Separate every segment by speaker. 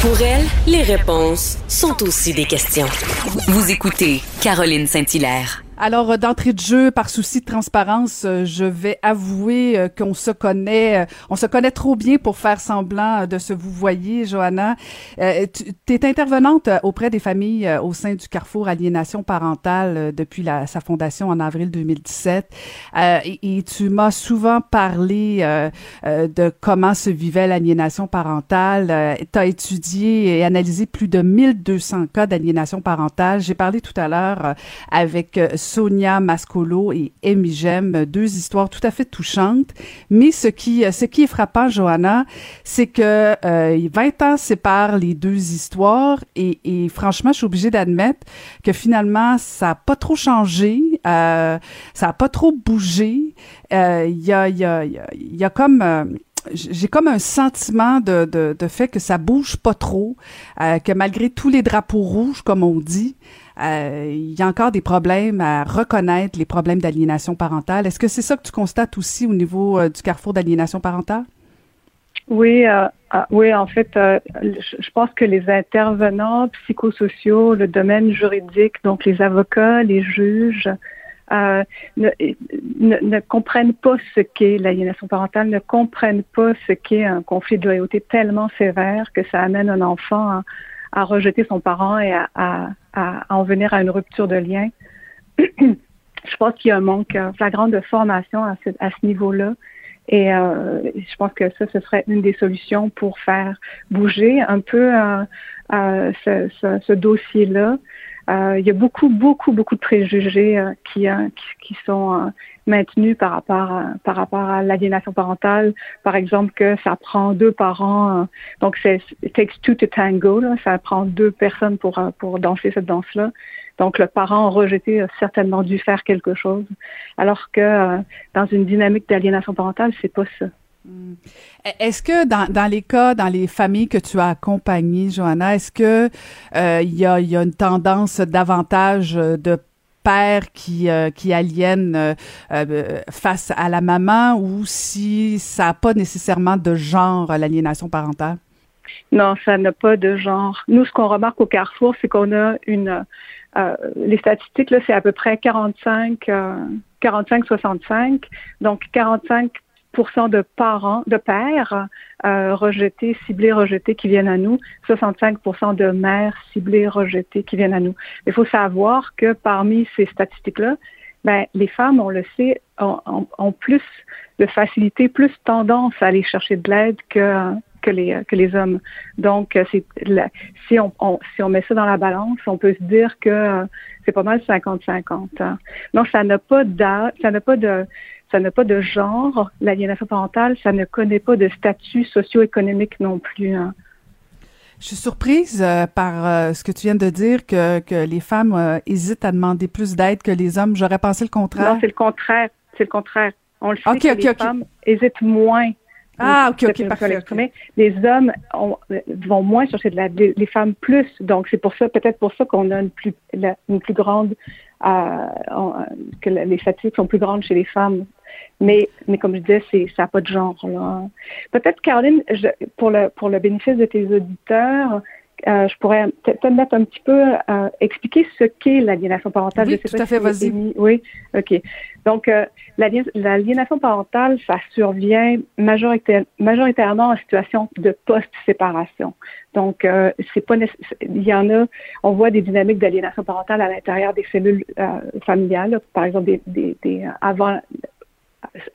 Speaker 1: Pour elle, les réponses sont aussi des questions. Vous écoutez Caroline Saint-Hilaire.
Speaker 2: Alors, euh, d'entrée de jeu, par souci de transparence, euh, je vais avouer euh, qu'on se connaît, on se connaît trop bien pour faire semblant de se vous voyez, Johanna. tu es intervenante auprès des familles au sein du Carrefour Aliénation parentale depuis sa fondation en avril 2017. Et, et, tu m'as souvent parlé de comment se vivait l'aliénation parentale. tu as étudié et analysé plus de 1200 cas d'aliénation parentale. J'ai parlé tout à l'heure avec Sonia Mascolo et Amy Gem, deux histoires tout à fait touchantes. Mais ce qui, ce qui est frappant, Johanna, c'est que euh, 20 ans séparent les deux histoires et, et franchement, je suis obligée d'admettre que finalement, ça a pas trop changé, euh, ça a pas trop bougé. Il euh, y, a, y, a, y a comme euh, j'ai comme un sentiment de, de, fait que ça bouge pas trop, euh, que malgré tous les drapeaux rouges, comme on dit, euh, il y a encore des problèmes à reconnaître les problèmes d'aliénation parentale. Est-ce que c'est ça que tu constates aussi au niveau euh, du carrefour d'aliénation parentale?
Speaker 3: Oui, oui, en fait, je pense que les intervenants psychosociaux, le domaine juridique, donc les avocats, les juges, ne, ne, comprennent pas ce qu'est l'aliénation parentale, ne comprennent pas ce qu'est un conflit de loyauté tellement sévère que ça amène un enfant à, rejeter son parent et à, en venir à une rupture de lien. je pense qu'il y a un manque flagrant de formation à ce, niveau-là. Et euh, je pense que ça, ce serait une des solutions pour faire bouger un peu euh, euh, ce dossier-là. Euh, il y a beaucoup, beaucoup, beaucoup de préjugés euh, qui, euh, qui, qui, sont maintenus par rapport à, par rapport à l'aliénation parentale. Par exemple, que ça prend deux parents, donc c'est it takes two to tango, là, ça prend deux personnes pour pour danser cette danse-là. Donc le parent rejeté a certainement dû faire quelque chose, alors que dans une dynamique d'aliénation parentale, c'est pas ça.
Speaker 2: Hmm. Est-ce que dans, les cas, dans les familles que tu as accompagnées, Johanna, est-ce que euh, il y, a, y, a, une tendance davantage de pères qui, euh, aliènent euh, euh, face à la maman ou si ça n'a pas nécessairement de genre, l'aliénation parentale?
Speaker 3: Non, ça n'a pas de genre. Nous, ce qu'on remarque au Carrefour, c'est qu'on a une... les statistiques, là, c'est à peu près 45... 45-65. Donc, 45 de parents, de pères euh, rejetés, ciblés, rejetés qui viennent à nous, 65% de mères ciblées, rejetées qui viennent à nous. Il faut savoir que parmi ces statistiques-là, ben, les femmes, on le sait, ont, ont, plus de facilité, plus tendance à aller chercher de l'aide que que les que les hommes. Donc, c'est si on, si on met ça dans la balance, on peut se dire que c'est pas mal 50-50. Hein. Donc, ça n'a pas ça n'a pas de ça n'a pas de genre. L'aliénation parentale, ça ne connaît pas de statut socio-économique non plus. Hein.
Speaker 2: Je suis surprise euh, par euh, ce que tu viens de dire que, que les femmes euh, hésitent à demander plus d'aide que les hommes. J'aurais pensé le contraire.
Speaker 3: Non, c'est le contraire. C'est le contraire. On le sait que les femmes hésitent moins.
Speaker 2: Ah, ok, ok, parfait.
Speaker 3: Les hommes vont moins chercher de l'aide, les, femmes plus. Donc, c'est pour ça, peut-être pour ça qu'on a une plus, une plus grande, que les statistiques sont plus grandes chez les femmes mais, mais comme je disais, c'est, ça n'a pas de genre. Là. Peut-être, Caroline, je, pour, le, pour le bénéfice de tes auditeurs, euh, je pourrais peut-être mettre un petit peu euh, expliquer ce qu'est l'aliénation parentale.
Speaker 2: Oui, tout à fait, vas-y.
Speaker 3: Oui, OK. Donc, euh, l'aliénation parentale, ça survient majoritairement en situation de post-séparation. Donc, euh, c'est pas il y en a, on voit des dynamiques d'aliénation parentale à l'intérieur des cellules familiales, par exemple des, des, des avant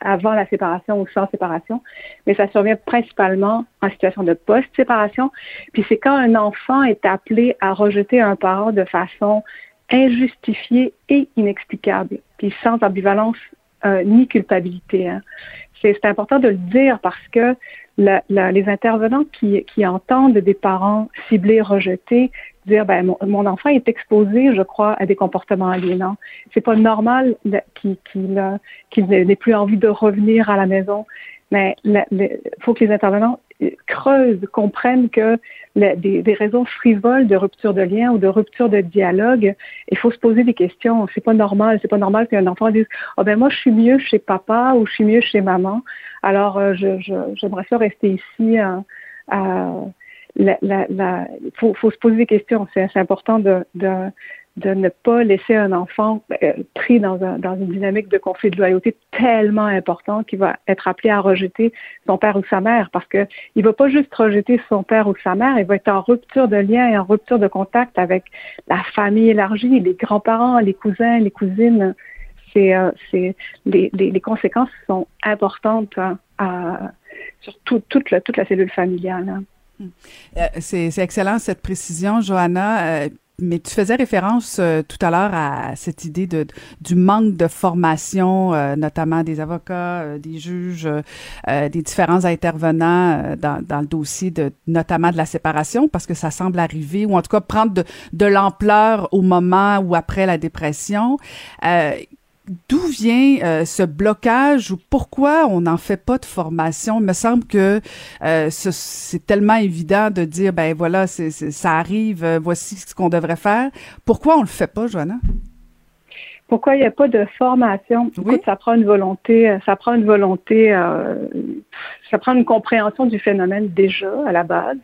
Speaker 3: avant la séparation ou sans séparation, mais ça survient principalement en situation de post-séparation. Puis c'est quand un enfant est appelé à rejeter un parent de façon injustifiée et inexplicable, puis sans ambivalence euh, ni culpabilité. Hein. C'est important de le dire parce que les intervenants qui, qui entendent des parents ciblés, rejetés, dire ben mon, enfant est exposé, je crois, à des comportements aliénants. C'est pas normal qu'il n'ait plus envie de revenir à la maison. Mais il faut que les intervenants creusent, comprennent que des, raisons frivoles de rupture de lien ou de rupture de dialogue, il faut se poser des questions. C'est pas normal. C'est pas normal qu'un enfant dise oh ben moi je suis mieux chez papa ou je suis mieux chez maman. Alors euh, je j'aimerais ça rester ici. Euh, il faut, faut, se poser des questions. C'est important de, de, de ne pas laisser un enfant euh, pris dans, un, dans, une dynamique de conflit de loyauté tellement important qu'il va être appelé à rejeter son père ou sa mère parce que il va pas juste rejeter son père ou sa mère, il va être en rupture de lien et en rupture de contact avec la famille élargie, les grands-parents, les cousins, les cousines. C'est, euh, c'est les, les, les, conséquences sont importantes hein, à, sur tout, toute, la, toute la cellule familiale.
Speaker 2: Euh, c'est, excellent cette précision, Johanna. Mais tu faisais référence euh, tout à l'heure à cette idée de du manque de formation, euh, notamment des avocats, euh, des juges, des différents intervenants dans, dans le dossier de notamment de la séparation, parce que ça semble arriver ou en tout cas prendre de, de l'ampleur au moment ou après la dépression d'où vient euh, ce blocage ou pourquoi on n'en fait pas de formation? Il me semble que euh, c'est tellement évident de dire, ben voilà, c'est, ça arrive, euh, voici ce qu'on devrait faire. Pourquoi on le fait pas, Joanna?
Speaker 3: Pourquoi il n'y a pas de formation? Oui. ça prend une volonté, ça prend une volonté, ça prend une compréhension du phénomène déjà à la base,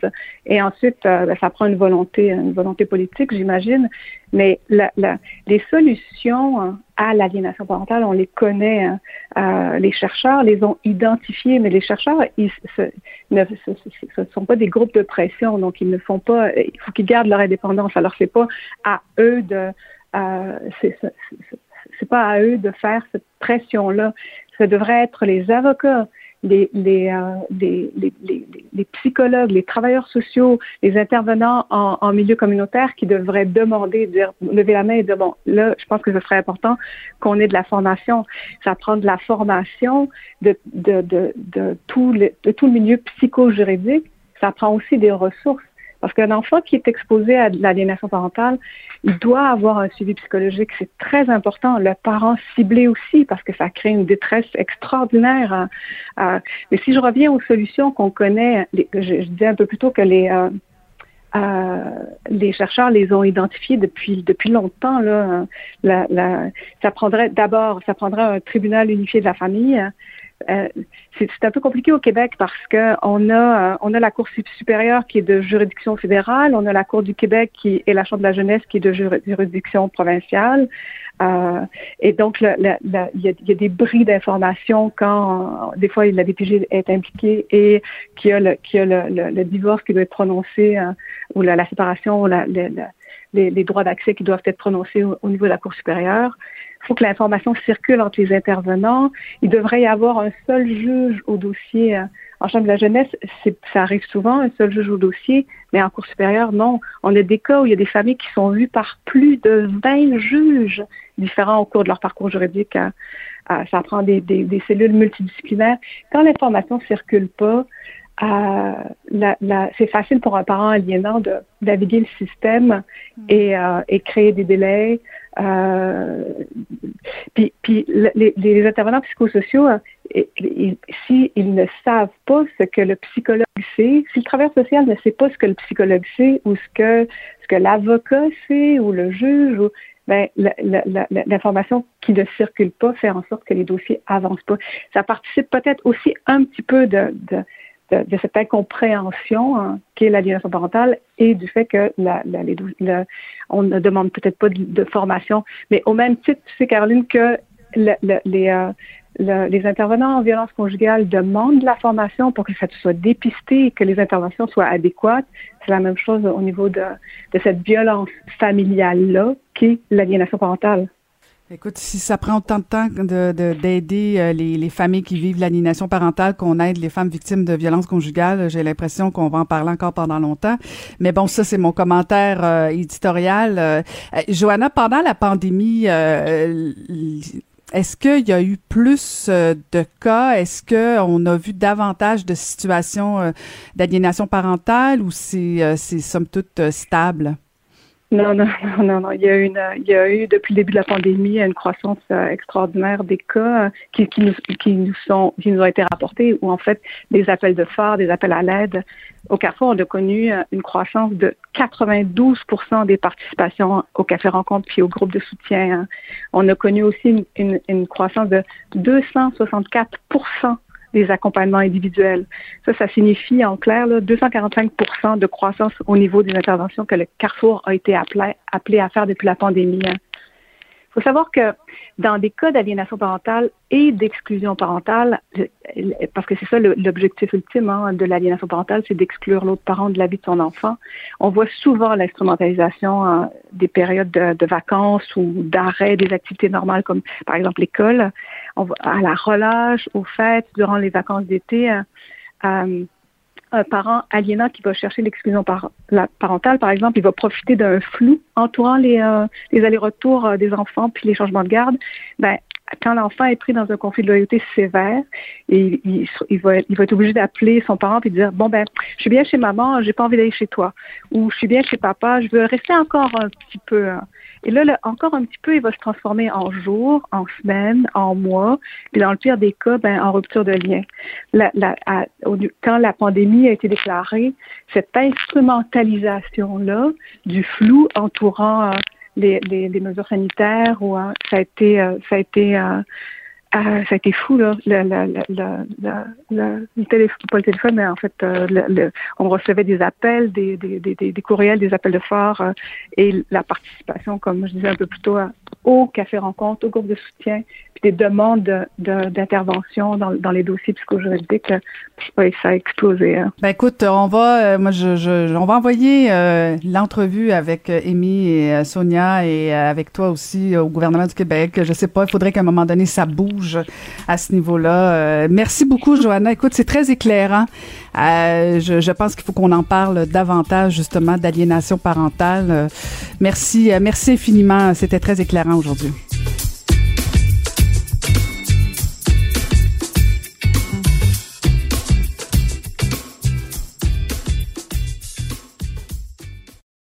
Speaker 3: et ensuite ben, ça prend une volonté, une volonté politique, j'imagine. Mais la, la, les solutions hein, à l'aliénation parentale, on les connaît. Hein. Euh, les chercheurs les ont identifiées, mais les chercheurs, ils, ce, ne ce, sont pas des groupes de pression, donc ils ne font pas. Il faut qu'ils gardent leur indépendance. Alors c'est pas à eux de. Euh, c'est pas à eux de faire cette pression-là. Ce devrait être les avocats les, les, euh, les, les, psychologues, les travailleurs sociaux, les intervenants en, en, milieu communautaire qui devraient demander, dire, lever la main et dire, bon, là, je pense que ce serait important qu'on ait de la formation. Ça prend de la formation de, de, de, de, tout, le, de tout le milieu psycho-juridique. Ça prend aussi des ressources parce qu'un enfant qui est exposé à de l'aliénation parentale, il doit avoir un suivi psychologique. C'est très important. Le parent ciblé aussi, parce que ça crée une détresse extraordinaire. Hein. Mais si je reviens aux solutions qu'on connaît, je, disais un peu plus tôt que les... Euh, euh, les chercheurs les ont identifiés depuis depuis longtemps. Là, ça prendrait d'abord, ça prendrait un tribunal unifié de la famille. Euh, c'est un peu compliqué au Québec parce que on a euh, on a la Cour supérieure qui est de juridiction fédérale, on a la Cour du Québec qui est la Chambre de la jeunesse qui est de juridiction provinciale. Euh, et donc, il y, a, des bris d'informations quand des fois la DPG est impliquée et qu'il y a le, divorce qui doit être prononcé ou la, séparation ou les, droits d'accès qui doivent être prononcés au niveau de la Cour supérieure. Il faut que l'information circule entre les intervenants. Il devrait y avoir un seul juge au dossier. Euh, en chambre de la jeunesse, ça arrive souvent, un seul juge au dossier, mais en cours supérieur, non. On a des cas où il y a des familles qui sont vues par plus de 20 juges différents au cours de leur parcours juridique. Hein. Euh, ça prend des, des, des, cellules multidisciplinaires. Quand l'information circule pas, euh, c'est facile pour un parent aliénant de naviguer le système mm. et, euh, et créer des délais, euh, puis, puis les, les, intervenants psychosociaux, euh, s'ils ne savent pas ce que le psychologue sait, si le travailleur social ne sait pas ce que le psychologue sait ou ce que ce que l'avocat sait ou le juge, ou, ben, l'information qui ne circule pas fait en sorte que les dossiers avancent pas. Ça participe peut-être aussi un petit peu de, de de, cette incompréhension hein, qu'est l'aliénation parentale et du fait que la, la, les, on ne demande peut-être pas de, formation. Mais au même titre, tu sais, Caroline, que les, euh, les intervenants en violence conjugale demandent de la formation pour que ça soit dépisté et que les interventions soient adéquates. C'est la même chose au niveau de, de cette violence familiale-là qu'est l'aliénation parentale.
Speaker 2: Écoute, si ça prend autant de temps d'aider euh, les, les, familles qui vivent l'aliénation parentale qu'on aide les femmes victimes de violences conjugales, j'ai l'impression qu'on va en parler encore pendant longtemps. Mais bon, ça, c'est mon commentaire euh, éditorial. Euh, Johanna, pendant la pandémie, est-ce qu'il y a eu plus de cas? Est-ce qu'on a vu davantage de situations d'aliénation parentale ou c'est, c'est somme toute stable?
Speaker 3: Non, non, non, non, non. Il y a eu, une, il y a eu depuis le début de la pandémie une croissance euh, extraordinaire des cas euh, qui, qui, nous, qui nous sont, qui nous ont été rapportés, où en fait des appels de phare, des appels à l'aide. Au Carrefour, on a connu euh, une croissance de 92% des participations au café rencontre puis au groupe de soutien. Hein. On a connu aussi une, une croissance de 264 des accompagnements individuels. Ça, ça signifie en clair là, 245% de croissance au niveau des interventions que le Carrefour a été appelé, à faire depuis la pandémie. Hein. Faut savoir que dans des cas d'aliénation parentale et d'exclusion parentale, parce que c'est ça l'objectif ultime hein, de l'aliénation parentale, c'est d'exclure l'autre parent de la vie de son enfant. On voit souvent l'instrumentalisation hein, des périodes de, vacances ou d'arrêt des activités normales, comme par exemple l'école, à la relâche, aux fêtes, durant les vacances d'été. Hein, euh, un parent aliénant qui va chercher l'exclusion parentale, par exemple, il va profiter d'un flou entourant les, euh, allers-retours euh, des enfants puis les changements de garde. Ben, quand l'enfant est pris dans un conflit de loyauté sévère, il, va, il va être obligé d'appeler son parent et dire bon ben, je suis bien chez maman, j'ai pas envie d'aller chez toi, ou je suis bien chez papa, je veux rester encore un petit peu. Hein. Et là, encore un petit peu, il va se transformer en jours, en semaines, en mois, puis dans le pire des cas, ben, en rupture de lien. La, la, quand la pandémie a été déclarée, cette instrumentalisation-là du flou entourant euh, les, les, les, mesures sanitaires, ou, euh, ça a été, euh, ça a été ah, ça a été fou, là. Le, le, le, le, téléphone, pas le téléphone, mais en fait, euh, le, on recevait des appels, des, des, des, des, courriels, des appels de phare euh, et la participation, comme je disais un peu plus tôt, au café rencontre, au groupe de soutien, puis des demandes d'intervention dans, dans les dossiers psychojuridiques, ouais, ça a explosé. Hein.
Speaker 2: Ben écoute, on va, euh, moi, je, je, on va envoyer l'entrevue avec Amy et Sonia et avec toi aussi au gouvernement du Québec. Je sais pas, il faudrait qu'à un moment donné, ça bouge à ce niveau-là. Euh, merci beaucoup, Johanna. Écoute, c'est très éclairant. Euh, je, pense qu'il faut qu'on en parle davantage, justement, d'aliénation parentale. Euh, merci, merci infiniment. C'était très éclairant aujourd'hui.